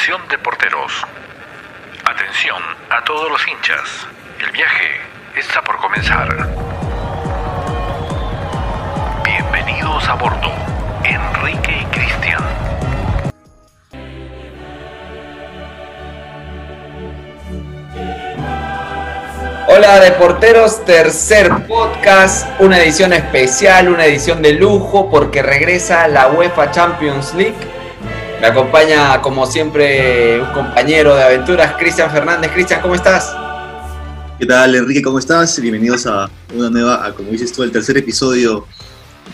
Atención de porteros. Atención a todos los hinchas. El viaje está por comenzar. Bienvenidos a bordo. Enrique y Cristian. Hola Deporteros, tercer podcast, una edición especial, una edición de lujo porque regresa la UEFA Champions League. Me acompaña como siempre un compañero de aventuras, Cristian Fernández. Cristian, ¿cómo estás? ¿Qué tal Enrique? ¿Cómo estás? Bienvenidos a una nueva, a, como dices tú, el tercer episodio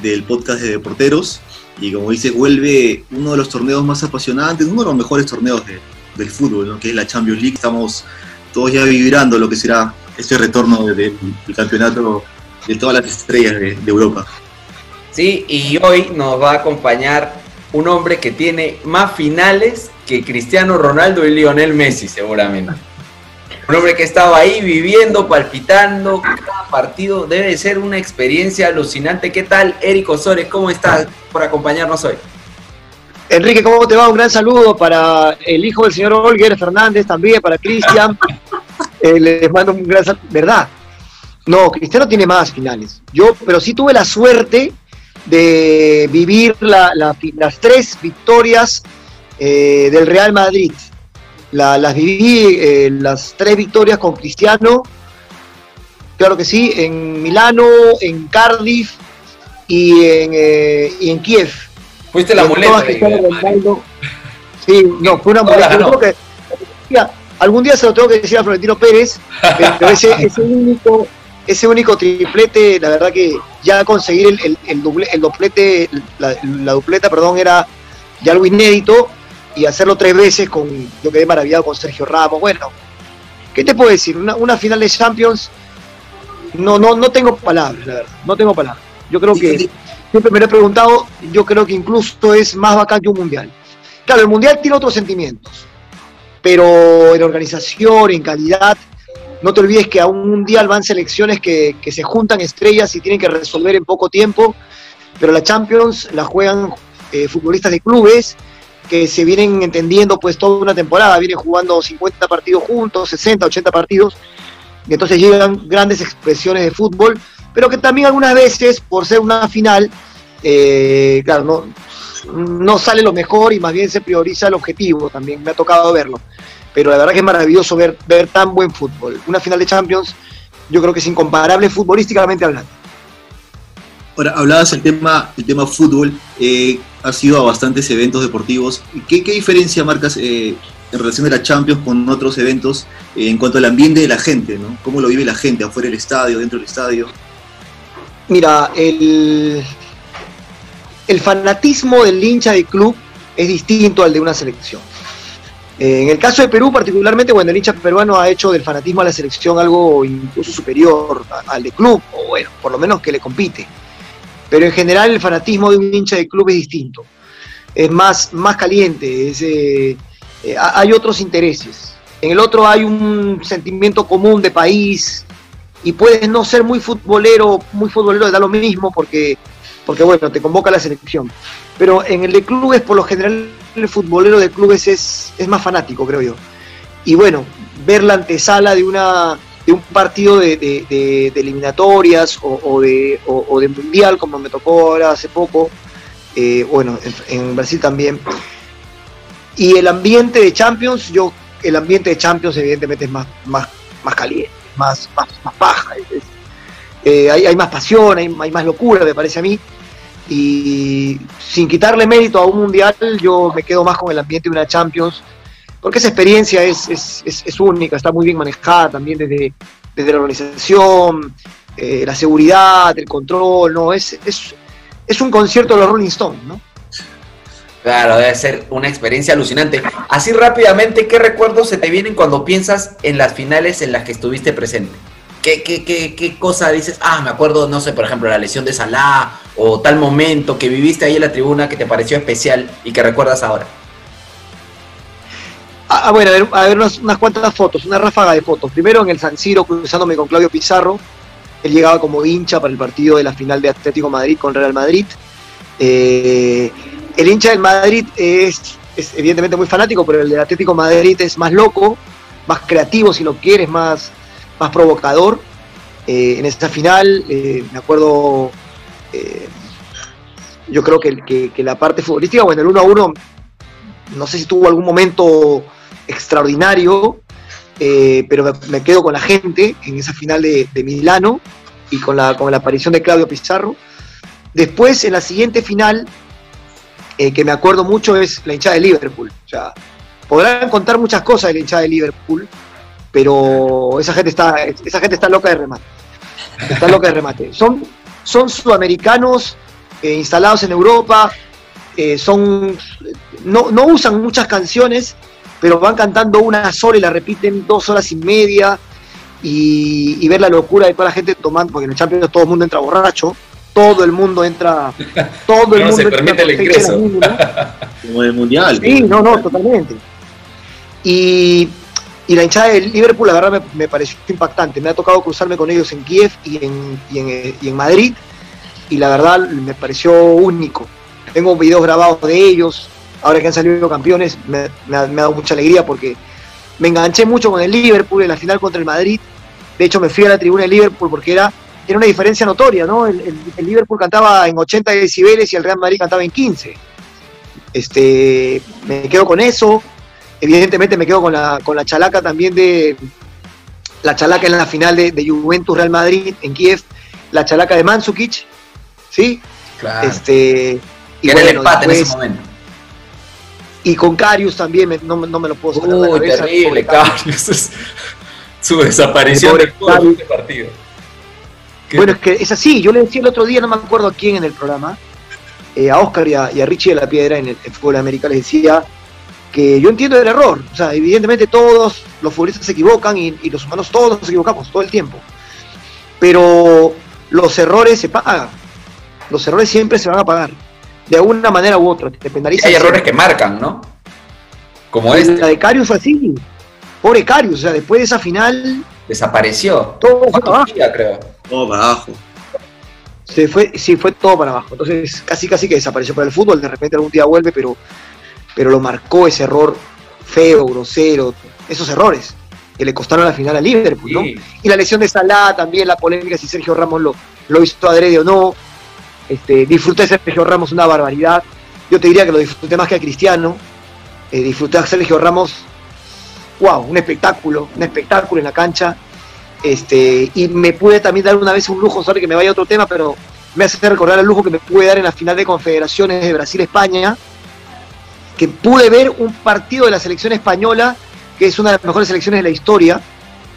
del podcast de Deporteros. Y como dices, vuelve uno de los torneos más apasionantes, uno de los mejores torneos de- del fútbol, ¿no? que es la Champions League. Estamos todos ya vibrando lo que será este retorno de- de- del campeonato de todas las estrellas de, de Europa. Sí, y hoy nos va a acompañar un hombre que tiene más finales que Cristiano Ronaldo y Lionel Messi, seguramente. Un hombre que estaba ahí viviendo, palpitando cada partido. Debe de ser una experiencia alucinante. ¿Qué tal, Eric Osores? ¿Cómo estás por acompañarnos hoy? Enrique, ¿cómo te va? Un gran saludo para el hijo del señor Olger Fernández, también para Cristian. Eh, les mando un gran saludo. ¿Verdad? No, Cristiano tiene más finales. Yo, pero sí tuve la suerte de vivir la- la las tres victorias eh, del Real Madrid. La- las viví, eh, las tres victorias con Cristiano. Claro que sí, en Milano, en Cardiff y en, eh, y en Kiev. Fuiste la. Ronaldo. Sí, no, fue una molestia. que- mira, algún día se lo tengo que decir a Florentino Pérez, pero ese, ese único, ese único triplete, la verdad que ya conseguir el, el, el doble- el doblete, la, la dupleta, perdón, era ya algo inédito, y hacerlo tres veces con, yo quedé maravillado con Sergio Ramos. Bueno, ¿qué te puedo decir? Una, una final de Champions, no, no, no tengo palabras, la verdad, no tengo palabras. Yo creo que siempre me lo he preguntado, yo creo que incluso es más bacán que un mundial. Claro, el mundial tiene otros sentimientos, pero en organización, en calidad, no te olvides que a un mundial van selecciones que, se juntan estrellas y tienen que resolver en poco tiempo, pero la Champions la juegan eh, futbolistas de clubes que se vienen entendiendo pues toda una temporada, vienen jugando 50 partidos juntos, 60, 80 partidos, y entonces llegan grandes expresiones de fútbol, pero que también algunas veces, por ser una final, eh, claro, no sale lo mejor y más bien se prioriza el objetivo, también me ha tocado verlo. Pero la verdad que es maravilloso ver, ver tan buen fútbol. Una final de Champions yo creo que es incomparable futbolísticamente hablando. Ahora, hablabas el tema, el tema fútbol, eh, has ido a bastantes eventos deportivos. ¿Qué, qué diferencia marcas eh, en relación a la Champions con otros eventos eh, en cuanto al ambiente de la gente? ¿no? ¿Cómo lo vive la gente afuera del estadio, dentro del estadio? Mira, el, el fanatismo del hincha de club es distinto al de una selección. Eh, en el caso de Perú particularmente, bueno, el hincha peruano ha hecho del fanatismo a la selección algo incluso superior a- al de club, o bueno, por lo menos que le compite. Pero en general el fanatismo de un hincha de club es distinto. Es más, más caliente, es, eh, eh, ha- hay otros intereses. En el otro hay un sentimiento común de país, y puedes no ser muy futbolero, muy futbolero, da lo mismo porque, porque bueno, te convoca la selección. Pero en el de clubes, por lo general, el futbolero de clubes es, es más fanático, creo yo. Y bueno, ver la antesala de una de un partido de, eliminatorias o, de, o- o mundial, como me tocó ahora hace poco, eh, bueno, en, en Brasil también. Y el ambiente de Champions, yo, el ambiente de Champions evidentemente es más, más, más caliente más, más, más paja. eh, hay, hay más pasión, hay más locura, me parece a mí. Y sin quitarle mérito a un mundial, yo me quedo más con el ambiente de una Champions, porque esa experiencia es, es, es- única, está muy bien manejada también desde, desde la organización, eh, la seguridad, el control, ¿no? Es, es, es un concierto de los Rolling Stones, ¿no? Claro, debe ser una experiencia alucinante. Así rápidamente, ¿qué recuerdos se te vienen cuando piensas en las finales en las que estuviste presente? ¿Qué, qué, qué, qué cosa dices? Ah, me acuerdo, no sé, por ejemplo, la lesión de Salah o tal momento que viviste ahí en la tribuna que te pareció especial y que recuerdas ahora. Ah, bueno, a ver, unas, unas cuantas fotos, una ráfaga de fotos. Primero en el San Siro cruzándome con Claudio Pizarro. Él llegaba como hincha para el partido de la final de Atlético Madrid con Real Madrid. Eh, el hincha del Madrid es evidentemente muy fanático, pero el del Atlético Madrid es más loco, más creativo si lo quieres, más, más provocador. Eh, en esta final, eh, me acuerdo, eh, yo creo que, la parte futbolística, bueno, el 1 a 1, no sé si tuvo algún momento extraordinario, eh, pero me, quedo con la gente en esa final de, Milano y con la, con la aparición de Claudio Pizarro. Después, en la siguiente final, eh, que me acuerdo mucho, es la hinchada de Liverpool. O podrán contar muchas cosas de la hinchada de Liverpool, pero esa gente está, esa gente está loca de remate. Está loca de remate. Son, son sudamericanos eh, instalados en Europa, eh, son, no, no usan muchas canciones, pero van cantando una sola y la repiten dos horas y media. Y, y ver la locura de toda la gente tomando, porque en el Champions todo el mundo entra borracho, todo el mundo entra, todo el No mundo se entra permite el ingreso. Como en el mundial. Sí, no, no, totalmente. Y, y la hinchada del Liverpool, la verdad, me, pareció impactante. Me ha tocado cruzarme con ellos en Kiev y en, eh, y en Madrid, y la verdad me pareció único. Tengo videos grabados de ellos, ahora que han salido campeones, me, me ha, me ha dado mucha alegría porque me enganché mucho con el Liverpool en la final contra el Madrid. De hecho, me fui a la tribuna del Liverpool porque era, era una diferencia notoria, ¿no? El, el- el Liverpool cantaba en 80 decibeles y el Real Madrid cantaba en 15. Este, me quedo con eso. Evidentemente me quedo con la, con la chalaca también de la chalaca en la final de, de Juventus Real Madrid en Kiev, la chalaca de Mandzukic, ¿sí? Claro. Este, era el empate en ese después- momento. y con Carius también, me- no, me- no me lo puedo sacar de la Uy, cabeza. terrible. Es- Su desaparición Pobre de este partido. ¿Qué? Bueno, es que es así, yo le decía el otro día, no me acuerdo a quién en el programa, eh, a Oscar y a, y a Richie de la Piedra en el, el fútbol americano les decía que yo entiendo el error, o sea, evidentemente todos los futbolistas se equivocan y, y los humanos todos nos equivocamos todo el tiempo, pero los errores se pagan, los errores siempre se van a pagar, de alguna manera u otra, te penalizan hay errores que marcan, ¿no? Como La este, de Carius fue así, pobre Carius, o sea, después de esa final, desapareció. todo fue para abajo. Turquía, creo. Todo para abajo. se fue, sí, fue todo para abajo. Entonces, casi casi que desapareció para el fútbol. De repente algún día vuelve, pero, pero lo marcó ese error feo, grosero, esos errores que le costaron la final a Liverpool, ¿no? Sí. Y la lesión de Salah, también la polémica si Sergio Ramos lo, lo hizo adrede o no. Este, disfruté de Sergio Ramos una barbaridad. Yo te diría que lo disfruté más que a Cristiano. Eh, disfruté a Sergio Ramos, wow, un espectáculo, un espectáculo en la cancha. Este, y me pude también dar una vez un lujo, sorry que me vaya a otro tema, pero me hace recordar el lujo que me pude dar en la final de confederaciones de Brasil-España, que pude ver un partido de la selección española, que es una de las mejores selecciones de la historia,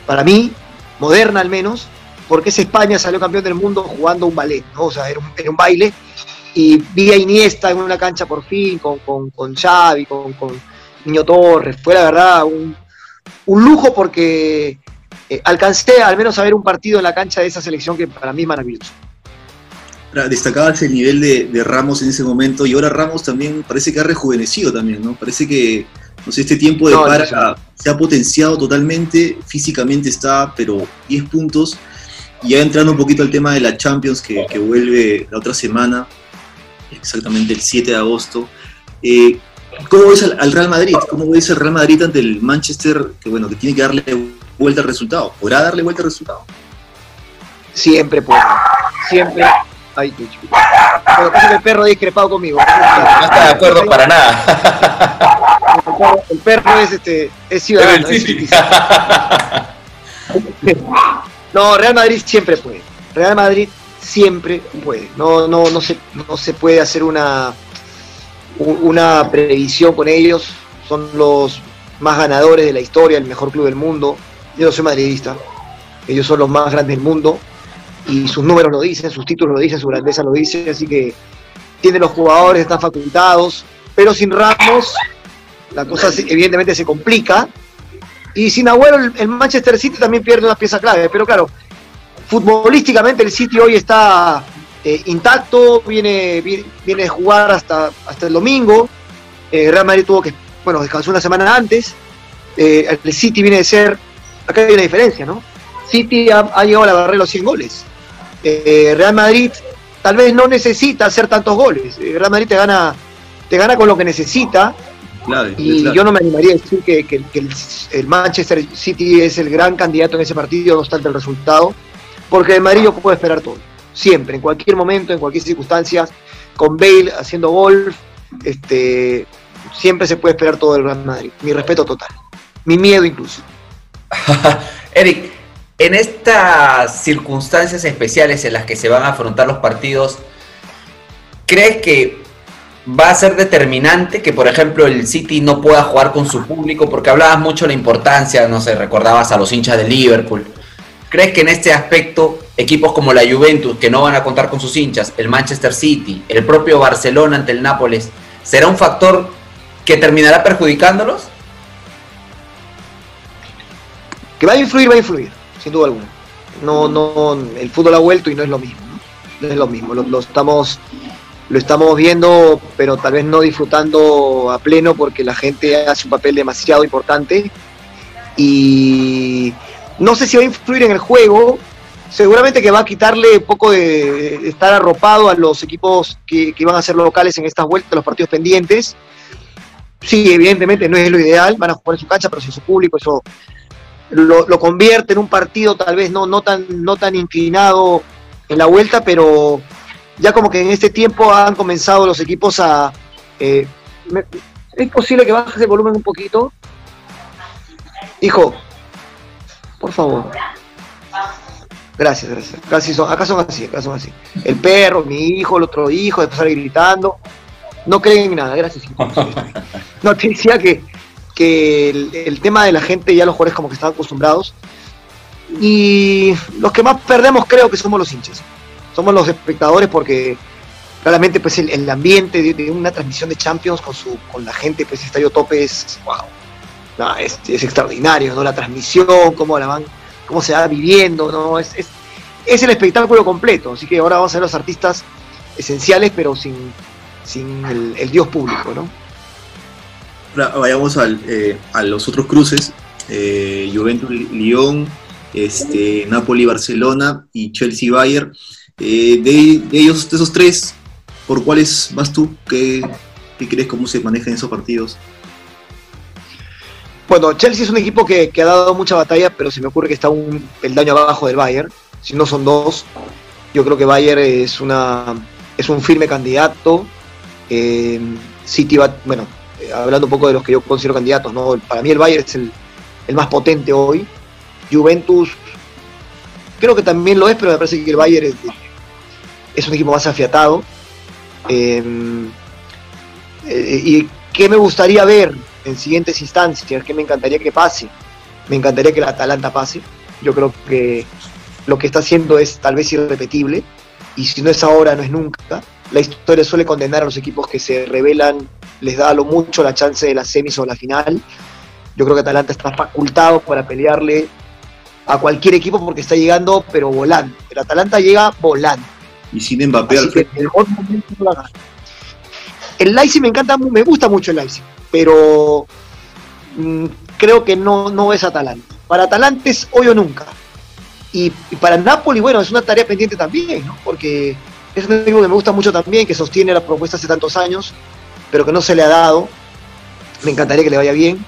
para mí, moderna al menos, porque esa España salió campeón del mundo jugando un ballet, ¿no? O sea, era un, baile, y vi a Iniesta en una cancha por fin, con, con, con Xavi, con, con Niño Torres, fue la verdad un, un lujo porque eh, alcancé al menos a ver un partido en la cancha de esa selección que para mí es maravilloso. Destacabas el nivel de, de Ramos en ese momento y ahora Ramos también parece que ha rejuvenecido también, ¿no? Parece que, no sé, este tiempo de No, para no, se ha potenciado totalmente, físicamente está, pero 10 puntos. Y ya entrando un poquito al tema de la Champions que, que vuelve la otra semana, exactamente el 7 de agosto. Eh, ¿Cómo ves al, al Real Madrid? ¿Cómo ves al Real Madrid ante el Manchester que, bueno, que tiene que darle vuelta al resultado? ¿Podrá darle vuelta al resultado? Siempre puedo, siempre. Ay. Pero que el perro ha discrepado conmigo. No está de acuerdo para nada. El perro, el perro es, este, es ciudadano. es. No, Real Madrid siempre puede. Real Madrid siempre puede. No, no, no, se, no se puede hacer una, una previsión con ellos. Son los más ganadores de la historia, el mejor club del mundo. Yo no soy madridista. Ellos son los más grandes del mundo. Y sus números lo dicen, sus títulos lo dicen, su grandeza lo dice. Así que tienen los jugadores, están facultados. Pero sin Ramos, la cosa evidentemente se complica. Y sin Agüero, el, Manchester City también pierde una pieza clave. Pero claro, futbolísticamente el City hoy está eh, intacto, viene, viene, de jugar hasta, hasta el domingo. Eh, Real Madrid tuvo que, bueno, descansó una semana antes. Eh, el City viene de ser, acá hay una diferencia, ¿no? City ha, ha llegado a la barrera los 100 goles. Eh, Real Madrid tal vez no necesita hacer tantos goles. Eh, Real Madrid te gana, te gana con lo que necesita y yo no me animaría a decir que, el, Manchester City es el gran candidato en ese partido, no obstante el resultado, porque el Madrid puede esperar todo, siempre, en cualquier momento, en cualquier circunstancia, con Bale haciendo golf, este, siempre se puede esperar todo del Real Madrid. Mi respeto total, mi miedo incluso. Eric, en estas circunstancias especiales en las que se van a afrontar los partidos, ¿crees que va a ser determinante que, por ejemplo, el City no pueda jugar con su público? Porque hablabas mucho de la importancia, no sé, recordabas a los hinchas de Liverpool. ¿Crees que en este aspecto equipos como la Juventus, que no van a contar con sus hinchas, el Manchester City, el propio Barcelona ante el Nápoles, será un factor que terminará perjudicándolos? Que va a influir, va a influir, sin duda alguna. No, no, el fútbol ha vuelto y no es lo mismo. No, es lo mismo. lo estamos lo estamos viendo, pero tal vez no disfrutando a pleno porque la gente hace un papel demasiado importante. Y no sé si va a influir en el juego. Seguramente que va a quitarle un poco de estar arropado a los equipos que, que van a ser locales en estas vueltas, los partidos pendientes. Sí, evidentemente no es lo ideal, van a jugar en su cancha, pero sin su público, eso lo, lo, convierte en un partido tal vez no, no, tan, no tan inclinado en la vuelta, pero ya como que en este tiempo han comenzado los equipos a... Eh, ¿Es posible que bajes el volumen un poquito? Hijo, por favor. Gracias, gracias. Casi son, acá son así, acá son así. El perro, mi hijo, el otro hijo, después sale gritando. No creen en nada, gracias. No, te decía que, que el, el, tema de la gente, ya los jugadores como que están acostumbrados. Y los que más perdemos creo que somos los hinchas. Somos los espectadores porque claramente pues el, ambiente de, una transmisión de Champions con su con la gente pues estadio tope es wow es, extraordinario no la transmisión cómo la van cómo se va viviendo no es, es, el espectáculo completo. Así que ahora vamos a ver los artistas esenciales pero sin sin el, dios público no vayamos al, eh, a los otros cruces eh, Juventus Lyon este Napoli Barcelona y Chelsea Bayern eh, de, ellos, de esos tres, ¿por cuáles vas tú? ¿Qué, crees cómo se manejan esos partidos? Bueno, Chelsea es un equipo que, ha dado mucha batalla, pero se me ocurre que está un peldaño abajo del Bayern. Si no son dos, yo creo que Bayern es una es un firme candidato. Eh, City va, bueno, eh, hablando un poco de los que yo considero candidatos, ¿no? Para mí el Bayern es el, más potente hoy. Juventus creo que también lo es, pero me parece que el Bayern es, es un equipo más afiatado. Em, eh, ¿Y qué me gustaría ver en siguientes instancias? ¿Qué me encantaría que pase? Me encantaría que el Atalanta pase. Yo creo que lo que está haciendo es tal vez irrepetible. Y si no es ahora, no es nunca. La historia suele condenar a los equipos que se revelan, les da lo mucho la chance de la semis o la final. Yo creo que Atalanta está facultado para pelearle a cualquier equipo porque está llegando, pero volando. El Atalanta llega volando. Y sin Mbappé el Leipzig me encanta, me gusta mucho el Leipzig, pero mm, creo que no, no es Atalanta. Para Atalanta es hoy o nunca. Y, para Napoli, bueno, es una tarea pendiente también, ¿no? Porque es un equipo que me gusta mucho también, que sostiene la propuesta hace tantos años, pero que no se le ha dado. Me encantaría que le vaya bien.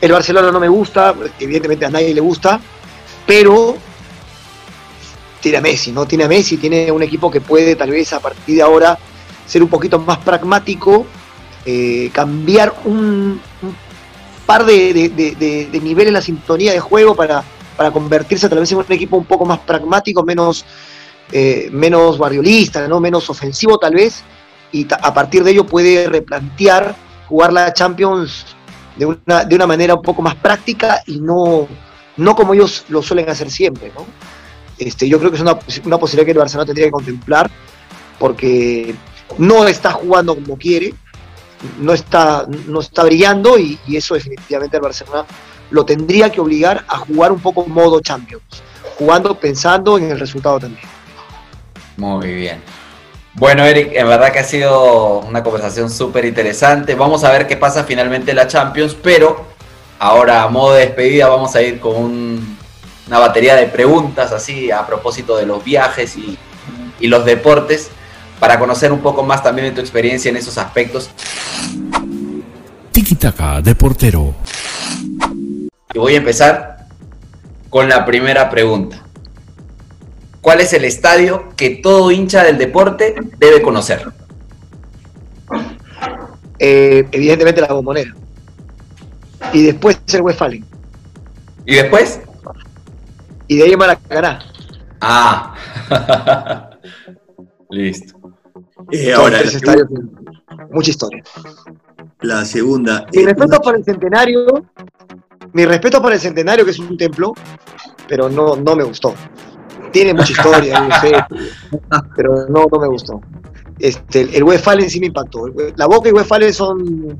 El Barcelona no me gusta, evidentemente a nadie le gusta, pero tiene a Messi, ¿no? Tiene a Messi, tiene un equipo que puede tal vez a partir de ahora ser un poquito más pragmático, eh, cambiar un, par de, niveles en la sintonía de juego para, para convertirse tal vez en un equipo un poco más pragmático, menos, eh, menos barriolista, ¿no? menos ofensivo tal vez, y a partir de ello puede replantear jugar la Champions de una, de una manera un poco más práctica y no, no como ellos lo suelen hacer siempre, ¿no? Este, yo creo que es una, posibilidad que el Barcelona tendría que contemplar, porque no está jugando como quiere, no está, no está brillando y, eso definitivamente el Barcelona lo tendría que obligar a jugar un poco modo Champions, jugando pensando en el resultado también. Muy bien. Bueno, Eric, en verdad que ha sido una conversación súper interesante. Vamos a ver qué pasa finalmente en la Champions, pero Ahora, a modo de despedida, vamos a ir con una batería de preguntas así a propósito de los viajes y, los deportes para conocer un poco más también de tu experiencia en esos aspectos. Tiki Taka de portero. Y voy a empezar con la primera pregunta. ¿Cuál es el estadio que todo hincha del deporte debe conocer? Eh, evidentemente la bombonera. Y después el Westfalen. ¿Y después? Y de ahí Maracaná. Ah. Listo. Eh, ahora, la. Mucha historia. la segunda. Mi eh, respeto para el centenario. Mi respeto para el centenario, que es un templo, pero no, no me gustó. Tiene mucha historia, sé, pero no, no me gustó. Este, el, Westfalen sí me impactó. La Boca y Westfalen son.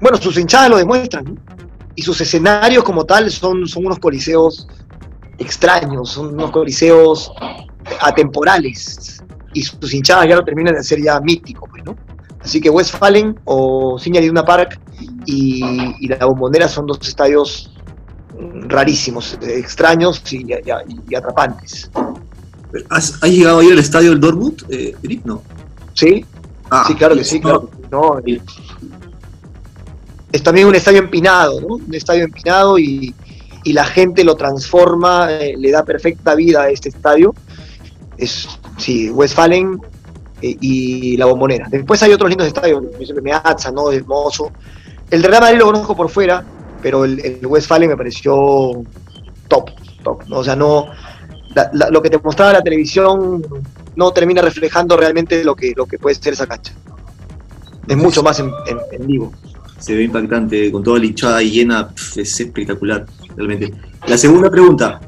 Bueno, sus hinchadas lo demuestran. ¿no? Y sus escenarios como tal son, son unos coliseos extraños, son unos coliseos atemporales. Y sus hinchadas ya lo terminan de hacer ya mítico, pues, ¿no? Así que Westfalen o Signa Iduna Park y, y la Bombonera son dos estadios rarísimos, extraños y, y- y atrapantes. ¿Has, has llegado a ir al estadio del Dortmund, eh? No. ¿Sí? Ah, sí, claro que sí, claro. no, es también un estadio empinado, ¿no? Un estadio empinado y, y la gente lo transforma, eh, le da perfecta vida a este estadio. Es, sí, Westfalen eh, y la Bombonera. Después hay otros lindos estadios, Meazza, ¿no? Hermoso. El de Real Madrid lo conozco por fuera, pero el, el Westfalen me pareció top, top. ¿no? O sea, no, la- la- lo que te mostraba la televisión no termina reflejando realmente lo que, lo que puede ser esa cancha. Es mucho más en, en- en vivo. Se ve impactante, con toda la hinchada ahí llena, es espectacular, realmente. La segunda pregunta,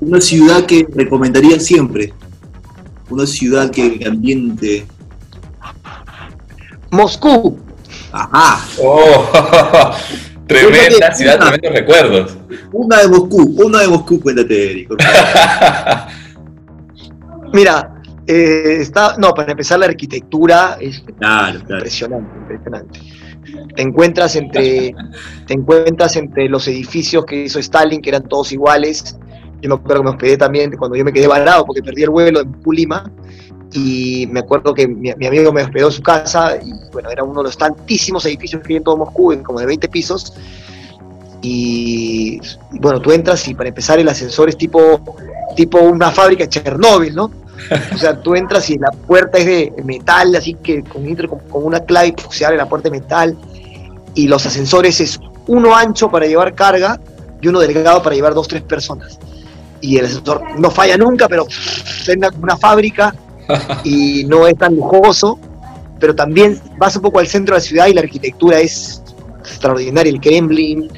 una ciudad que recomendaría siempre, una ciudad que el ambiente... Moscú, Ajá, Oh, tremenda ciudad, una. tremendos recuerdos. una de Moscú, una de Moscú, cuéntate, Eric. mira, eh, está, no, para empezar la arquitectura es Claro, claro. impresionante, impresionante. Te encuentras entre, te encuentras entre los edificios que hizo Stalin, que eran todos iguales. Yo me acuerdo que me hospedé también cuando yo me quedé varado porque perdí el vuelo en Pulima. Y me acuerdo que mi, mi amigo me hospedó en su casa. Y bueno, era uno de los tantísimos edificios que hay en todo Moscú, como de 20 pisos. Y, y bueno, tú entras y para empezar el ascensor es tipo, tipo una fábrica de Chernóbil, ¿no? O sea, tú entras y la puerta es de metal, así que con, con, una clave se abre la puerta de metal. Y los ascensores es uno ancho para llevar carga y uno delgado para llevar dos, tres personas. Y el ascensor no falla nunca, pero es una, una fábrica y no es tan lujoso. Pero también vas un poco al centro de la ciudad y la arquitectura es extraordinaria. El Kremlin,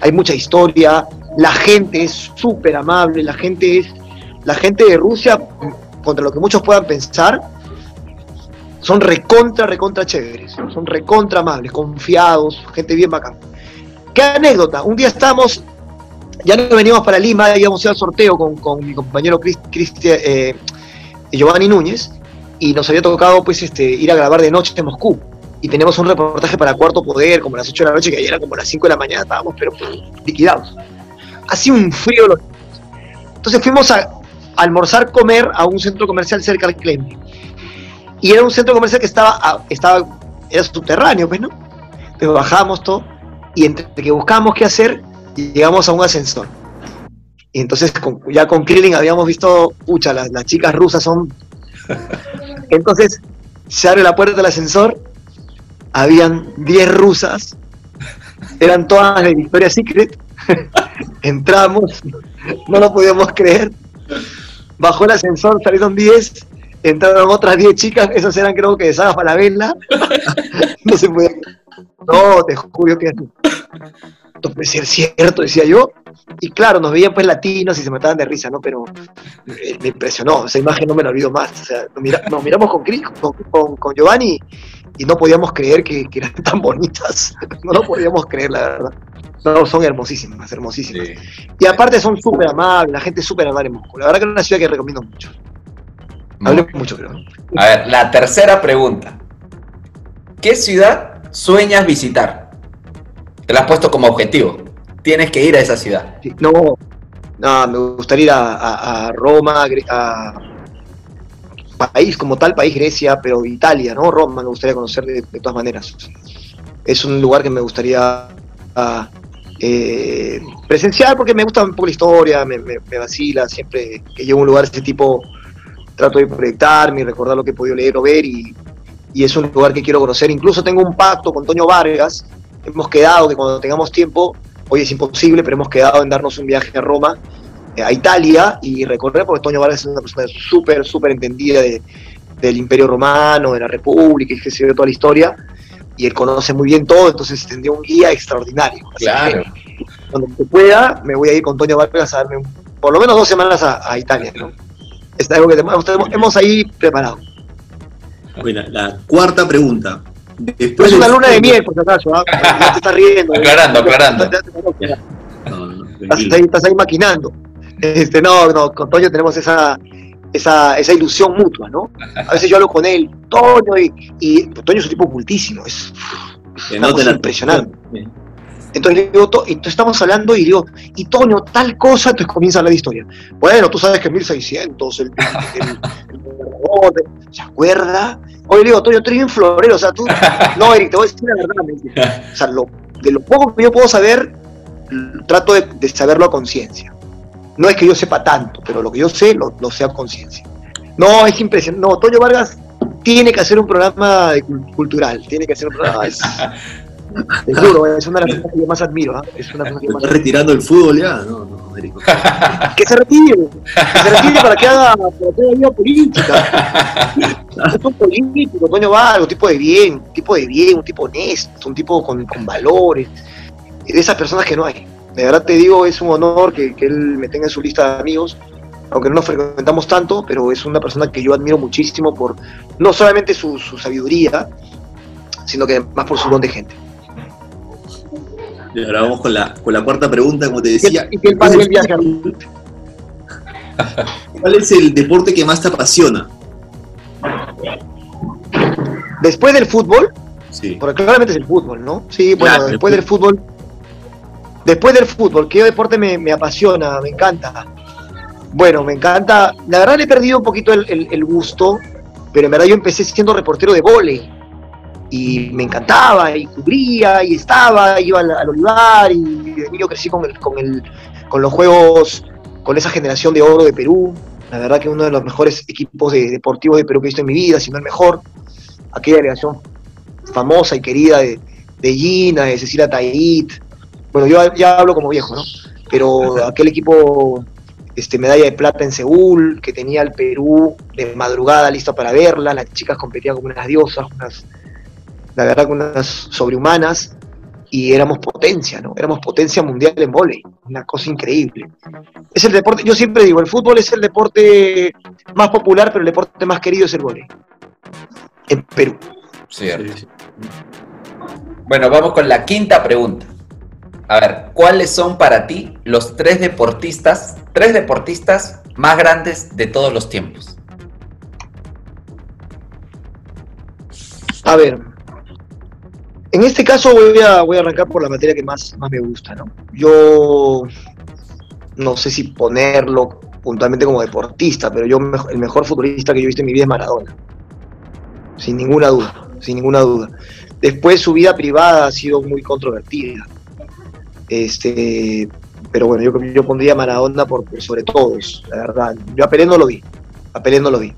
hay mucha historia, la gente es súper amable, la gente es. La gente de Rusia, contra lo que muchos puedan pensar, son recontra, recontra chéveres, son recontra amables, confiados, gente bien bacán. ¿Qué anécdota? Un día estábamos, ya no veníamos para Lima, íbamos a ir al sorteo con, con mi compañero eh, Giovanni Núñez, y nos había tocado pues este, ir a grabar de noche en Moscú. Y teníamos un reportaje para Cuarto Poder, como a las 8 de la noche, que ayer era como a las 5 de la mañana, estábamos pero liquidados. Hacía un frío. los- Entonces fuimos a almorzar, comer a un centro comercial cerca del Kremlin. Y era un centro comercial que estaba, estaba era subterráneo, pues, ¿no? Entonces bajamos todo y entre que buscábamos qué hacer, llegamos a un ascensor. Y entonces con- ya con Krillin habíamos visto, pucha, las, las chicas rusas son... Entonces se abre la puerta del ascensor, habían 10 rusas, eran todas de Victoria's Secret, entramos, no lo podíamos creer, bajó el ascensor, salieron 10, entraron otras 10 chicas, esas eran creo que de Saga Falabella, no se podía no, te juro que puede ser cierto, decía yo, y claro, nos veían pues latinos y se mataban de risa, ¿no? Pero eh, me impresionó, esa imagen no me la olvido más, o sea, nos, mira- nos miramos con, Cris- con, con- con Giovanni y no podíamos creer que, que eran tan bonitas, no lo podíamos creer, la verdad. No, son hermosísimas, hermosísimas. Sí. Y aparte son súper amables, la gente es súper amable en Moscú. La verdad que es una ciudad que recomiendo mucho. Hablé mucho, creo. A ver, la tercera pregunta. ¿Qué ciudad sueñas visitar? Te la has puesto como objetivo. Tienes que ir a esa ciudad. No, no, me gustaría ir a, Roma, a, país como tal, país Grecia, pero Italia, ¿no? Roma me gustaría conocer de, todas maneras. es un lugar que me gustaría ah, eh, presenciar porque me gusta un poco la historia, me, vacila, siempre que llego a un lugar de este tipo trato de proyectarme y recordar lo que he podido leer o ver y, y es un lugar que quiero conocer. Incluso tengo un pacto con Toño Vargas, hemos quedado que cuando tengamos tiempo, hoy es imposible, pero hemos quedado en darnos un viaje a Roma, eh, a Italia y recorrer, porque Toño Vargas es una persona súper, súper entendida de- del Imperio Romano, de la República y que se ve toda la historia. Y él conoce muy bien todo, entonces tendría un guía extraordinario. Así Claro. que, cuando se pueda, me voy a ir con Toño Vargas a darme un- por lo menos dos semanas a, a Italia, ¿no? Es algo que hemos, hemos ahí preparado. Bueno, la cuarta pregunta. No Después es una luna de miel, por si acaso, ¿ah? Ya te estás riendo. Aclarando, aclarando. No, no, Estás ahí, estás ahí maquinando. Este, no, no, con Toño tenemos esa, esa, esa ilusión mutua, ¿no? A veces yo hablo con él, Toño, y, y Toño es un tipo ocultísimo, es una cosa impresionante. Entonces le digo, To- entonces estamos hablando y digo, y Toño, tal cosa, entonces comienza a hablar de historia. Bueno, tú sabes que en 1600, el, el, ¿se acuerda? Oye, le digo, Toño, tú eres bien florero, o sea, tú, no, Eric, te voy a decir la verdad, o sea, lo- de lo poco que yo puedo saber, trato de, de saberlo a conciencia. No es que yo sepa tanto, pero lo que yo sé, lo, lo sé a conciencia. No, es impresionante. No, Toño Vargas tiene que hacer un programa cultural, tiene que hacer un programa. Es, te juro, es una de las cosas que yo más admiro. ¿ah? Es una cosa que yo más ¿Estás retirando el fútbol ya? No, no, Américo. que se retire, que se retire para que haga, para que haga vida política. Es un político, Toño Vargas, un tipo de bien, un tipo de bien, un tipo honesto, un tipo con, con valores. De esas personas que no hay. De verdad te digo, es un honor que, que él me tenga en su lista de amigos, aunque no nos frecuentamos tanto, pero es una persona que yo admiro muchísimo por no solamente su, su sabiduría, sino que además por su don de gente. Ahora vamos con la, con la cuarta pregunta, como te decía. y pague el viaje ¿Cuál es el deporte que más te apasiona? Después del fútbol, Sí. Porque claramente es el fútbol, ¿no? Sí, bueno, Claro, después del fútbol. Después del fútbol, ¿qué deporte me, me apasiona? Me encanta. Bueno, me encanta. La verdad le he perdido un poquito el, el- el gusto, pero en verdad yo empecé siendo reportero de vóley. Y me encantaba, y cubría, y estaba, iba al, al Olivar, y de niño crecí con, el, con, el, con los juegos, con esa generación de oro de Perú. La verdad que uno de los mejores equipos de- deportivos de Perú que he visto en mi vida, si no el mejor. Aquella delegación famosa y querida de, de Gina, de Cecilia Tait. Bueno, yo ya hablo como viejo, ¿no? Pero aquel equipo, este, medalla de plata en Seúl, que tenía al Perú de madrugada listo para verla, las chicas competían como unas diosas, unas, la verdad que unas sobrehumanas, y éramos potencia, ¿no? Éramos potencia mundial en vóley, una cosa increíble. Es el deporte, yo siempre digo, el fútbol es el deporte más popular, pero el deporte más querido es el vóley. En Perú. Cierto. Sí. Bueno, vamos con la quinta pregunta. A ver, ¿cuáles son para ti los tres deportistas, tres deportistas más grandes de todos los tiempos? A ver, en este caso voy a, arrancar por la materia que más, me gusta, ¿no? Yo no sé si ponerlo puntualmente como deportista, pero yo el mejor futbolista que yo he visto en mi vida es Maradona. Sin ninguna duda, sin ninguna duda. Después su vida privada ha sido muy controvertida. Este, pero bueno, yo, yo pondría Maradona por sobre todos, la verdad. Yo a Pelé no lo vi, a Pelé no lo vi.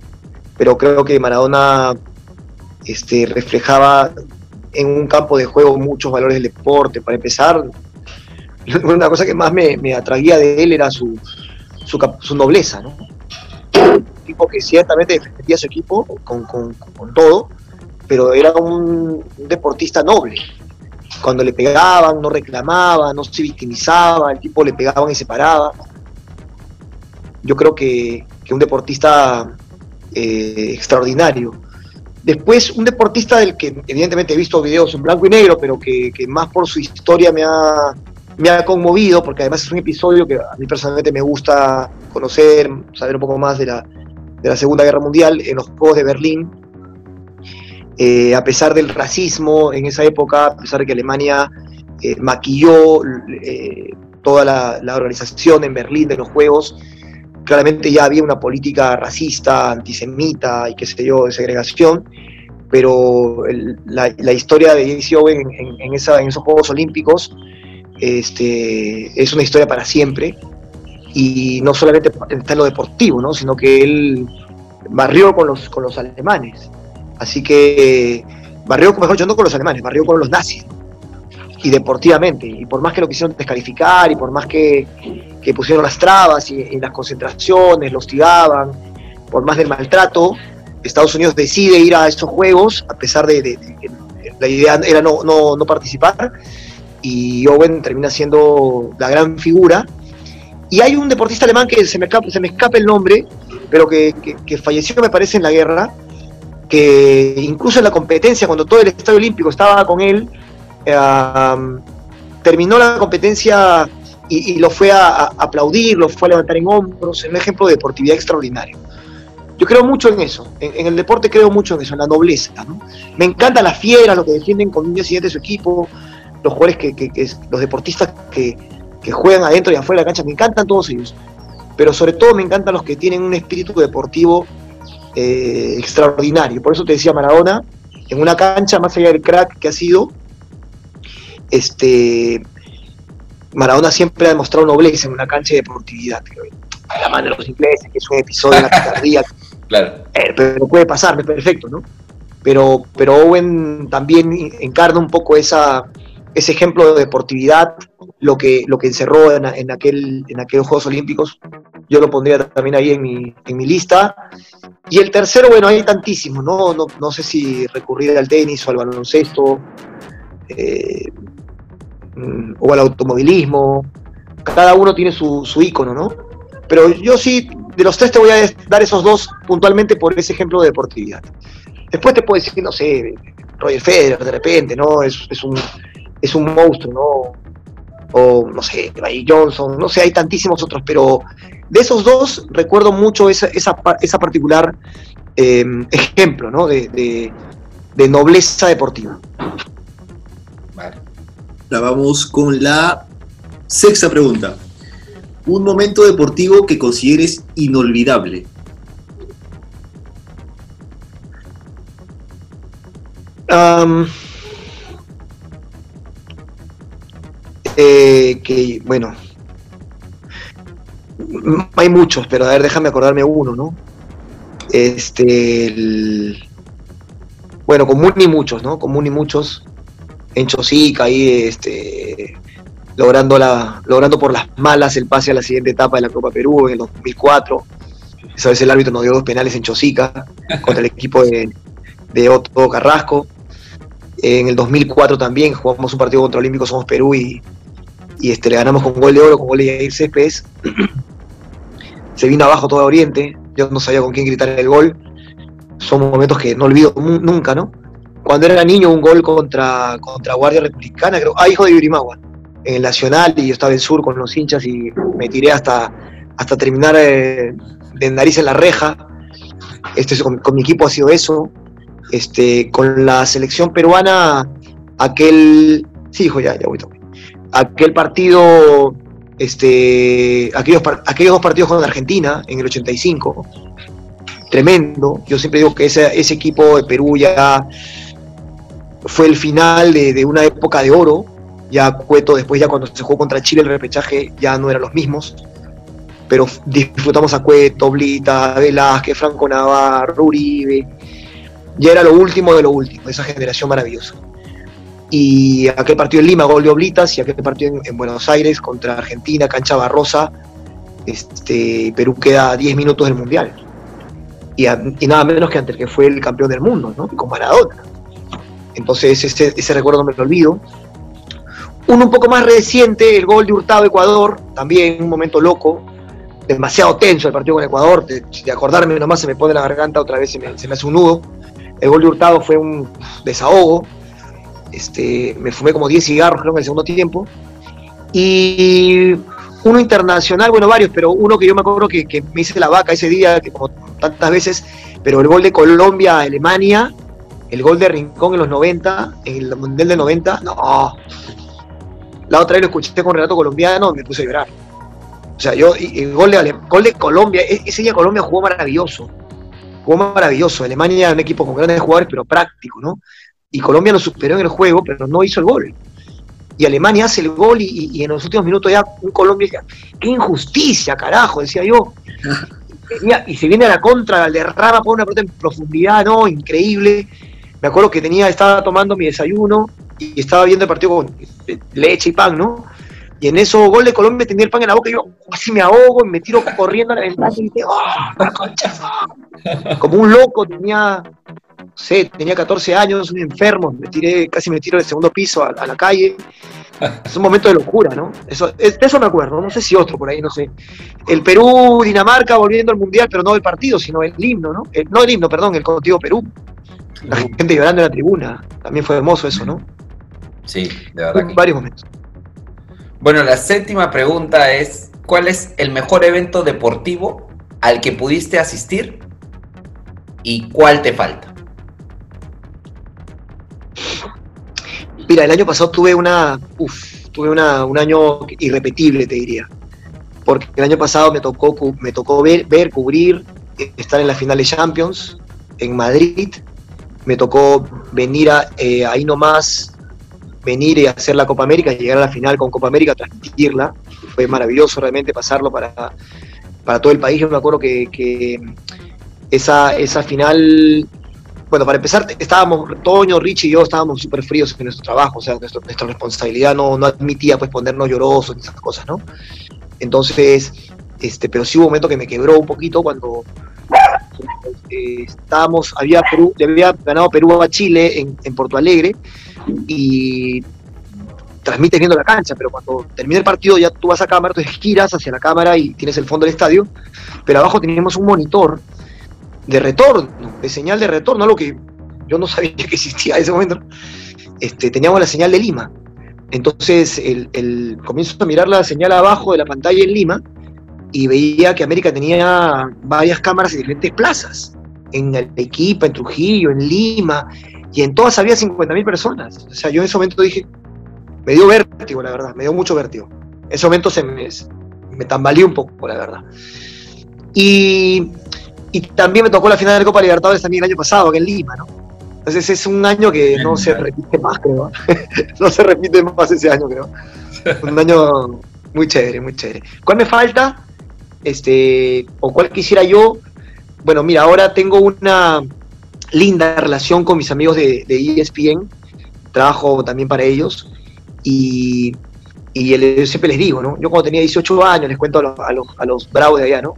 Pero creo que Maradona este, reflejaba en un campo de juego muchos valores del deporte. Para empezar, una cosa que más me, me atraía de él era su, su, su nobleza, ¿no? Un tipo que ciertamente defendía a su equipo con, con- con todo, pero era un, un deportista noble. Cuando le pegaban, no reclamaba, no se victimizaba, el tipo le pegaban y se paraba. Yo creo que, que un deportista eh, extraordinario. Después, un deportista del que evidentemente he visto videos en blanco y negro, pero que, más por su historia me ha, conmovido, porque además es un episodio que a mí personalmente me gusta conocer, saber un poco más de la, Segunda Guerra Mundial en los Juegos de Berlín. Eh, a pesar del racismo en esa época, a pesar de que Alemania eh, maquilló eh, toda la organización en Berlín de los Juegos, claramente ya había una política racista, antisemita y qué sé yo, de segregación, pero la, historia de JC Owen en, esos Juegos Olímpicos este, es una historia para siempre y no solamente está en lo deportivo, ¿no? sino que él barrió con los, alemanes. Así que barrió, mejor dicho, no con los alemanes, barrió con los nazis. Y deportivamente. Y por más que lo quisieron descalificar y por más que, que pusieron las trabas y, y las concentraciones, los hostigaban, por más del maltrato, Estados Unidos decide ir a estos juegos, a pesar de que la idea era no, no, no participar, y Owen termina siendo la gran figura. Y hay un deportista alemán que se me escapa, se me escapa el nombre, pero que, que- que falleció, me parece, en la guerra, que incluso en la competencia, cuando todo el Estadio Olímpico estaba con él, terminó la competencia y, lo fue a, aplaudir, lo fue a levantar en hombros, es un ejemplo de deportividad extraordinario. Yo creo mucho en eso, en, el deporte creo mucho en eso, en la nobleza. ¿no? Me encantan las fieras, los que defienden con niños siguiente su equipo, los jugadores que, los deportistas que, que juegan adentro y afuera de la cancha, me encantan todos ellos. Pero sobre todo me encantan los que tienen un espíritu deportivo eh, extraordinario. Por eso te decía Maradona, en una cancha, más allá del crack que ha sido, este, Maradona siempre ha demostrado nobleza en una cancha de deportividad. creo yo. A la mano de los ingleses, que es un episodio de la picardía, Claro. eh, pero puede pasar, es perfecto, ¿no? Pero, pero Owen también encarna un poco esa, ese ejemplo de deportividad, lo que, lo que encerró en, en aquel, en aquellos Juegos Olímpicos. Yo lo pondría también ahí en mi, en mi lista. Y el tercero, bueno, hay tantísimos, ¿no? No, no sé si recurrir al tenis o al baloncesto eh, o al automovilismo. Cada uno tiene su, su ícono, ¿no? Pero yo sí, de los tres te voy a dar esos dos puntualmente por ese ejemplo de deportividad. Después te puedo decir, no sé, Roger Federer de repente, ¿no? Es, es un, es un monstruo, ¿no? O, no sé, Ray Johnson, no sé, hay tantísimos otros, pero de esos dos recuerdo mucho esa, esa, esa particular eh, ejemplo, ¿no? De- de nobleza deportiva. La vamos con la sexta pregunta. Un momento deportivo que consideres inolvidable. Eh, que, bueno, hay muchos, pero a ver, déjame acordarme uno, ¿no? Este, bueno, con Muni muchos, ¿no? Con Muni muchos, en Chosica, ahí, este, logrando, la, logrando por las malas el pase a la siguiente etapa de la Copa Perú en el 2004. Esa vez el árbitro nos dio dos penales en Chosica contra el equipo de, de Otto Carrasco. En el 2004 también jugamos un partido contra Olímpico Somos Perú y, y este, le ganamos con gol de oro, con gol de Yair Céspedes. Se vino abajo todo Oriente, yo no sabía con quién gritar el gol. Son momentos que no olvido nunca, ¿no? Cuando era niño, un gol contra, contra Guardia Republicana, creo, ah, hijo de Yurimagua, en el Nacional, y yo estaba en Sur con los hinchas y me tiré hasta, hasta terminar eh, de nariz en la reja. Este, con, con mi equipo ha sido eso este, con la selección peruana, aquel, sí, hijo, ya, ya voy también. Aquel partido, este, aquellos, aquellos dos partidos con Argentina en el 85, tremendo. Yo siempre digo que ese, ese equipo de Perú ya fue el final de, una época de oro. Ya Cueto, después ya cuando se jugó contra Chile el repechaje, ya no eran los mismos. Pero disfrutamos a Cueto, Blita, Velázquez, Franco Navarro, Uribe, ya era lo último de lo último, esa generación maravillosa. Y aquel partido en Lima, gol de Oblitas, y aquel partido en, en Buenos Aires contra Argentina, cancha Barrosa, este, Perú queda a 10 minutos del Mundial. Y nada menos que ante el que fue el campeón del mundo, ¿no? con Maradona. Entonces ese, ese recuerdo me lo olvido. Uno un poco más reciente, el gol de Hurtado Ecuador, también un momento loco, demasiado tenso el partido con Ecuador, de, de acordarme nomás se me pone la garganta, otra vez se me, se me hace un nudo. El gol de Hurtado fue un desahogo. Este, me fumé como 10 cigarros, en el segundo tiempo. Y uno internacional, bueno, varios, pero uno que yo me acuerdo que, que me hice la vaca ese día, que como tantas veces, pero el gol de Colombia a Alemania, el gol de Rincón en los 90, en el Mundial del 90, no. La otra vez lo escuché con Renato Colombiano, me puse a llorar. O sea, yo, y- el gol de, Ale- gol de Colombia, e- ese día Colombia jugó maravilloso jugó maravilloso. Alemania era un equipo con grandes jugadores, pero práctico, ¿no? Y Colombia lo superó en el juego, pero no hizo el gol. Y Alemania hace el gol y, y en los últimos minutos ya un Colombia, qué injusticia, carajo, decía yo. Y se viene a la contra, le derrama por una pelota en profundidad, ¿no? Increíble. Me acuerdo que tenía, estaba tomando mi desayuno y estaba viendo el partido con eh, leche y pan, ¿no? Y en eso, gol de Colombia, tenía el pan en la boca y yo casi me ahogo y me tiro corriendo a la ventana y dije, ¡oh, concha! Como un loco, tenía, no sé, tenía 14 años, un enfermo, me tiré, casi me tiro del segundo piso a, la calle. Es un momento de locura, ¿no? Eso, es- de eso me acuerdo, no sé si otro por ahí, no sé. El Perú, Dinamarca volviendo al Mundial, pero no del partido, sino el himno, ¿no? El- no el himno, perdón, el contigo Perú. La gente llorando en la tribuna. También fue hermoso eso, ¿no? Sí, de verdad. que- Varios momentos. Bueno, la séptima pregunta es, ¿cuál es el mejor evento deportivo al que pudiste asistir y cuál te falta? Mira, el año pasado tuve una, uf, tuve una, un año irrepetible, te diría. Porque el año pasado me tocó, me tocó ver, ver, cubrir, estar en la final de Champions en Madrid. Me tocó venir a, eh, ahí nomás, venir y hacer la Copa América, llegar a la final con Copa América, transmitirla. Fue maravilloso realmente pasarlo para, para todo el país. Yo me acuerdo que, esa, esa final bueno, para empezar, estábamos, Toño, Richie y yo estábamos súper fríos en nuestro trabajo, o sea, nuestra responsabilidad no, no admitía pues ponernos llorosos y esas cosas, ¿no? Entonces, este, pero sí hubo un momento que me quebró un poquito cuando eh, estábamos, había le había ganado Perú a Chile en, en Porto Alegre y transmites viendo la cancha, pero cuando termina el partido ya tú vas a cámara, entonces giras hacia la cámara y tienes el fondo del estadio, pero abajo teníamos un monitor de retorno, de señal de retorno, algo que yo no sabía que existía en ese momento. Este, teníamos la señal de Lima. Entonces el- comienzo a mirar la señal abajo de la pantalla en Lima y veía que América tenía varias cámaras en diferentes plazas, en Arequipa, en Trujillo, en Lima, y en todas había 50.000 personas. O sea, yo en ese momento dije, me dio vértigo, la verdad, me dio mucho vértigo. En ese momento se me, me tambaleé un poco, la verdad. Y, y también me tocó la final de la Copa Libertadores también el año pasado, en Lima, ¿no? Entonces es un año que no se repite más, creo. no se repite más ese año, creo. Un año muy chévere, muy chévere. ¿Cuál me falta? Este, o cuál quisiera yo. Bueno, mira, ahora tengo una linda relación con mis amigos de, ESPN. Trabajo también para ellos. Y, y el- siempre les digo, ¿no? Yo cuando tenía 18 años, les cuento a los bravos de allá, ¿no?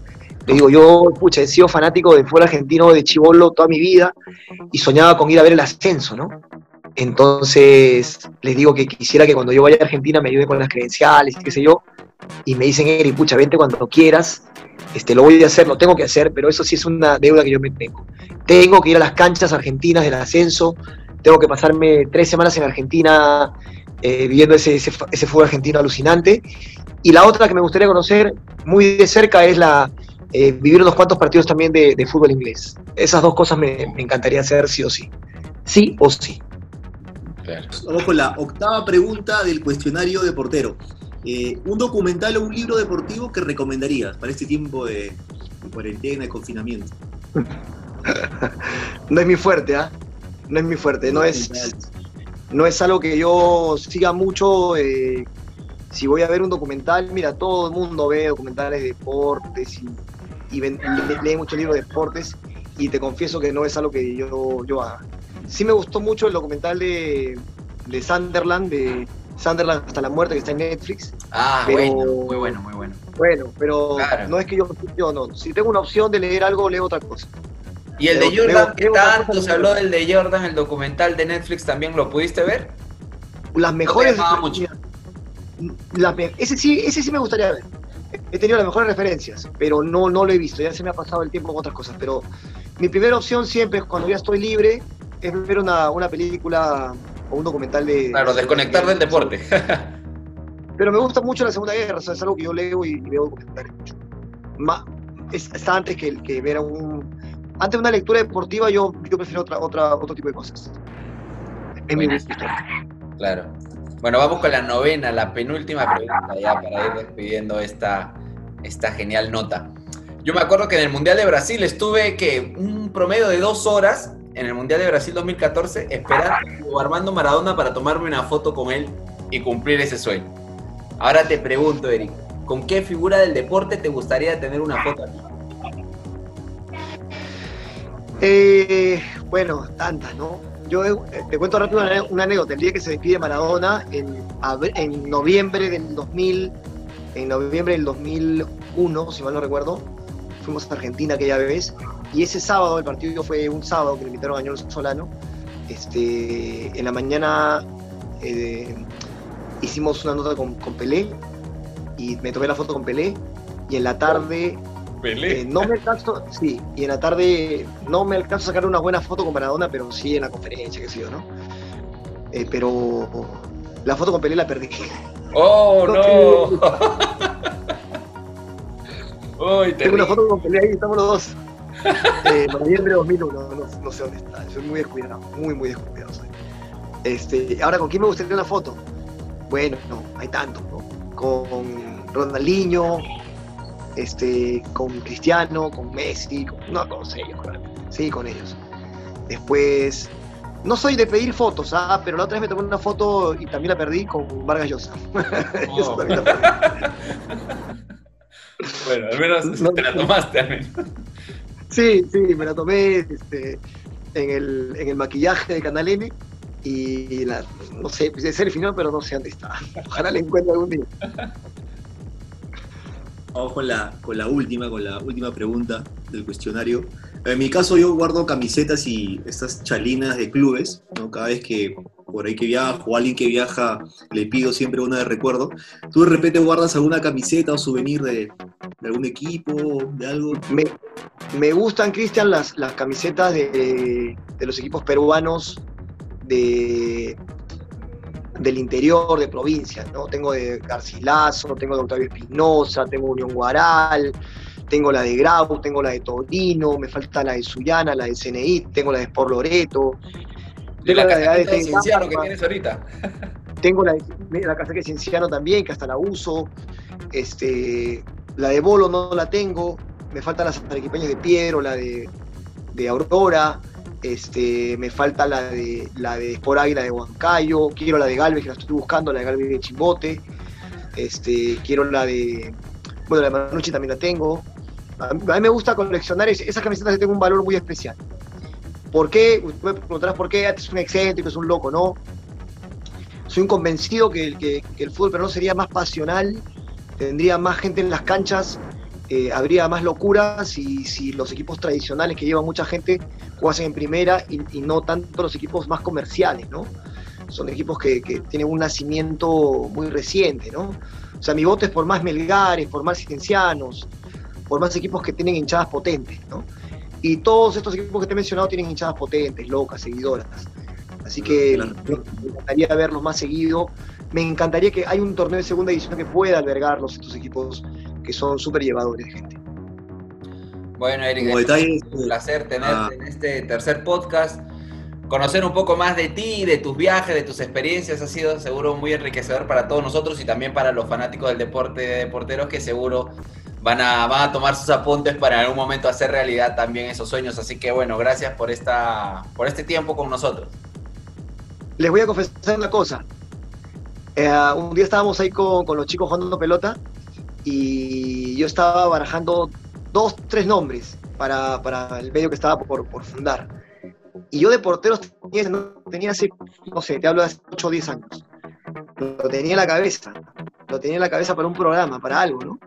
Les digo, yo, pucha, he sido fanático del fútbol argentino de chivolo toda mi vida y soñaba con ir a ver el ascenso, ¿no? Entonces, les digo que quisiera que cuando yo vaya a Argentina me ayuden con las credenciales, qué sé yo, y me dicen, Eri, pucha, vente cuando quieras, este, lo voy a hacer, lo tengo que hacer, pero eso sí es una deuda que yo me tengo. Tengo que ir a las canchas argentinas del ascenso, tengo que pasarme tres semanas en Argentina eh, viviendo ese, fútbol argentino alucinante. Y la otra que me gustaría conocer muy de cerca es la eh, vivir unos cuantos partidos también de, de fútbol inglés. Esas dos cosas me, me encantaría hacer sí o sí. Sí o sí. Claro. Vamos con la octava pregunta del cuestionario de portero. Eh, ¿Un documental o un libro deportivo que recomendarías para este tiempo de, de cuarentena, de confinamiento? No es mi fuerte, ¿ah? No es mi fuerte, no es, no es algo que yo siga mucho. eh, si voy a ver un documental, mira, todo el mundo ve documentales de deportes y, y ven- le- lee muchos libros de deportes y te confieso que no es algo que yo, yo haga. Sí me gustó mucho el documental de, de Sunderland, de Sunderland hasta la muerte que está en Netflix. Ah, Pero- bueno, muy bueno, muy bueno. Bueno, pero Claro. no es que yo, yo no. Si tengo una opción de leer algo, leo otra cosa. Y el de Jordan, que una tanto se habló del de Jordan, el documental de Netflix, ¿también lo pudiste ver? Las mejores. llamaba mucho. las ese, sí, ese sí me gustaría ver. He tenido las mejores referencias, pero no, no lo he visto. Ya se me ha pasado el tiempo con otras cosas. Pero mi primera opción siempre, cuando ya estoy libre, es ver una, una película o un documental de. Claro, desconectar del deporte. Pero me gusta mucho la Segunda Guerra, o sea, es algo que yo leo y, y veo documentales mucho. Ma- es, está antes que, que ver a un. Antes de una lectura deportiva, yo, yo prefiero otra, otra, otro tipo de cosas. En mi gusto. Claro. Bueno, vamos con la novena, la penúltima pregunta ya para ir despidiendo esta, esta genial nota. Yo me acuerdo que en el Mundial de Brasil estuve que un promedio de dos horas en el Mundial de Brasil 2014 esperando a Armando Maradona para tomarme una foto con él y cumplir ese sueño. Ahora te pregunto, Eric, ¿con qué figura del deporte te gustaría tener una foto? Eh, bueno, tantas, ¿no? Yo eh, te cuento rápido una, una anécdota. El día que se despide Maradona, en, en noviembre del 2000, en noviembre del 2001, si mal no recuerdo, fuimos a Argentina aquella vez, y ese sábado, el partido fue un sábado que le invitaron a Ñol Solano, este, en la mañana eh, hicimos una nota con, con Pelé, y me tomé la foto con Pelé, y en la tarde eh, no me alcanzo, sí, y en la tarde no me alcanzo a sacar una buena foto con Maradona, pero sí en la conferencia, que sé yo, ¿no? Eh, pero la foto con Pelé la perdí. ¡Oh, No, no! Uy, Tengo una foto con Pelé ahí, estamos los dos. Eh, noviembre de 2001, no, no sé dónde está, soy muy descuidado, muy, muy descuidado soy. Este, ahora, ¿con quién me gustaría una foto? Bueno, no, hay tantos, ¿no? Con Ronaldinho, este, con Cristiano, con Messi, con, no, con ellos, realmente. Sí, con ellos. Después, no soy de pedir fotos, ah, pero la otra vez me tomé una foto y también la perdí con Vargas Llosa. Eso Oh. también la perdí. Bueno, al menos No. te la tomaste, al menos. Sí, sí, me la tomé este, en, el, en el maquillaje de Canal N y la, no sé, pues de selfie, ¿no? Pero no sé dónde está. Ojalá la encuentre algún día. Vamos con la, con la última, con la última pregunta del cuestionario. En mi caso yo guardo camisetas y estas chalinas de clubes, ¿no? Cada vez que por ahí que viajo o alguien que viaja le pido siempre una de recuerdo. ¿Tú de repente guardas alguna camiseta o souvenir de, de algún equipo, de algo? Me, me gustan, Cristian, las, las camisetas de, de los equipos peruanos de, del interior, de provincia, ¿no? Tengo de Garcilaso, tengo de Octavio Espinosa, tengo Unión Guaral, tengo la de Grau, tengo la de Torino, me falta la de Sullana, la de CNI, tengo la de Sport Loreto. De la casaquita de ADT Cienciano que tienes ahorita. tengo la, de- la casaca de Cienciano también, que hasta la uso. Este, la de Bolo no la tengo. Me faltan las arequipeñas de Piedro, la de, de Aurora. Este, me falta la de la de Sport Águila de Huancayo. Quiero la de Galvez, que la estoy buscando, la de Galvez de Chimbote. Este, quiero la de. Bueno, la de Manucci también la tengo. A mí, me gusta coleccionar es- esas camisetas que tienen un valor muy especial. ¿Por qué? Me por qué. Ah, Es un excéntrico, es un loco, ¿no? soy un convencido que, el- que- el fútbol peruano sería más pasional, tendría más gente en las canchas, eh, habría más locuras si, si los equipos tradicionales que llevan mucha gente jugasen en primera y, y no tanto los equipos más comerciales, ¿no? Son equipos que, que tienen un nacimiento muy reciente, ¿no? O sea, mi voto es por más Melgares, por más Ciencianos, por más equipos que tienen hinchadas potentes, ¿no? Y todos estos equipos que te he mencionado tienen hinchadas potentes, locas, seguidoras. Así que me encantaría verlos más seguido. Me encantaría que hay un torneo de segunda división que pueda albergarlos estos equipos que son súper llevadores de gente. Bueno, Eric, Como es detalles, un placer tenerte Ah. en este tercer podcast. Conocer un poco más de ti, de tus viajes, de tus experiencias, ha sido seguro muy enriquecedor para todos nosotros y también para los fanáticos del deporte de porteros que seguro van a, van a tomar sus apuntes para en algún momento hacer realidad también esos sueños. Así que bueno, gracias por, esta, por este tiempo con nosotros. Les voy a confesar una cosa. Eh, un día estábamos ahí con, con los chicos jugando pelota y yo estaba barajando dos, tres nombres para, para el medio que estaba por, por fundar. Y yo de porteros tenía, tenía hace, no sé, te hablo de hace 8 o 10 años. Lo tenía en la cabeza. Lo tenía en la cabeza para un programa, para algo, ¿no?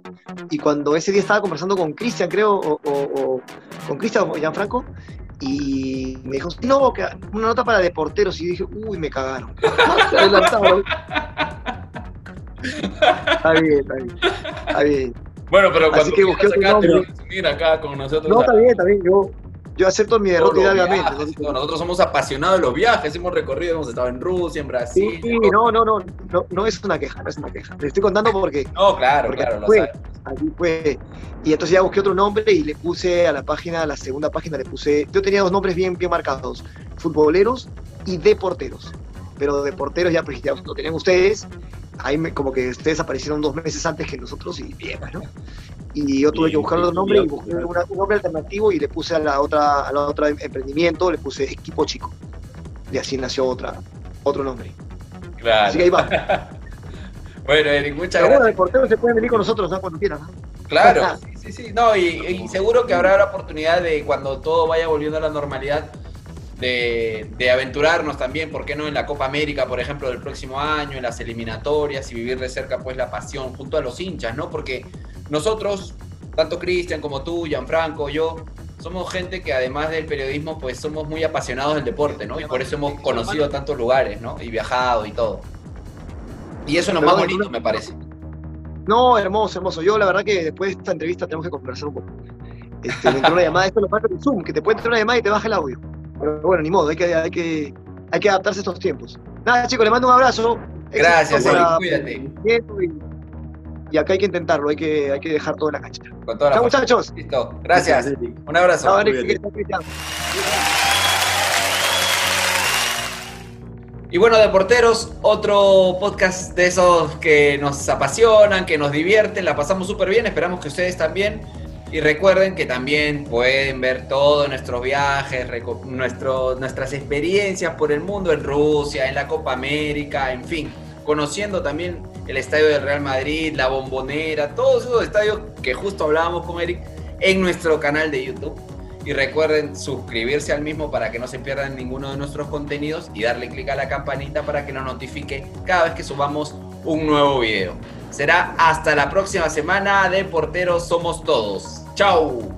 Y cuando ese día estaba conversando con Cristian, creo, o, o- o con Cristian o Gianfranco, y me dijo, no, una nota para deporteros. Y dije, uy, me cagaron. Está bien, está bien. Está bien. Bueno, pero Así cuando que busqué acá, nombre. te acá con nosotros. No, está bien, está bien. Yo, yo acepto mi derrota todo. Nosotros somos apasionados de los viajes, hemos recorrido, hemos estado en Rusia, en Brasil. Sí, no, no, no, no, no es una queja, no es una queja. Le estoy contando porque No, claro, claro, lo fue. Así fue. Y entonces ya busqué otro nombre y le puse a la página, a la segunda página, le puse. Yo tenía dos nombres bien, bien marcados: futboleros y deporteros. Pero de porteros ya, pues, ya lo tenían ustedes. Ahí me- como que ustedes aparecieron dos meses antes que nosotros y bien, ¿no? y yo tuve que buscar otro nombre y busqué un nombre alternativo y le puse a la otra, a la otra emprendimiento, le puse Equipo Chico. Y así nació otra, otro nombre. Claro. Así que ahí va. Bueno, Eric, muchas Pero bueno, gracias. de portero se pueden venir con nosotros ¿no? cuando quieran. ¿no? Claro, sí, sí, sí. No, y, y seguro que habrá la oportunidad de cuando todo vaya volviendo a la normalidad de, de aventurarnos también, ¿por qué no? En la Copa América, por ejemplo, del próximo año, en las eliminatorias y vivir de cerca pues la pasión junto a los hinchas, ¿no? Porque nosotros, tanto Cristian como tú, Gianfranco, yo, somos gente que además del periodismo pues somos muy apasionados del deporte, ¿no? Y por eso hemos conocido tantos lugares, ¿no? Y viajado y todo. Y eso es lo más bonito, me parece. No, hermoso, hermoso. Yo la verdad que después de esta entrevista tenemos que conversar un poco. Este, me entró una llamada, esto lo pasa con Zoom, que te puede entrar una llamada y te baja el audio. Pero bueno, ni modo, hay que, hay que, hay que adaptarse a estos tiempos. Nada, chicos, les mando un abrazo. Gracias, Eric, para- cuídate. Y, y acá hay que intentarlo, hay que, hay que dejar todo en la cancha. Con toda la Chao, muchachos. Listo, gracias. Un abrazo. Eric. Y bueno, Deporteros, otro podcast de esos que nos apasionan, que nos divierten, la pasamos súper bien, esperamos que ustedes también. Y recuerden que también pueden ver todos nuestros viajes, nuestro- nuestras experiencias por el mundo en Rusia, en la Copa América, en fin, conociendo también el estadio del Real Madrid, la bombonera, todos esos estadios que justo hablábamos con Eric en nuestro canal de YouTube. Y recuerden suscribirse al mismo para que no se pierdan ninguno de nuestros contenidos y darle clic a la campanita para que nos notifique cada vez que subamos un nuevo video. Será hasta la próxima semana de Porteros Somos Todos. ¡Chao!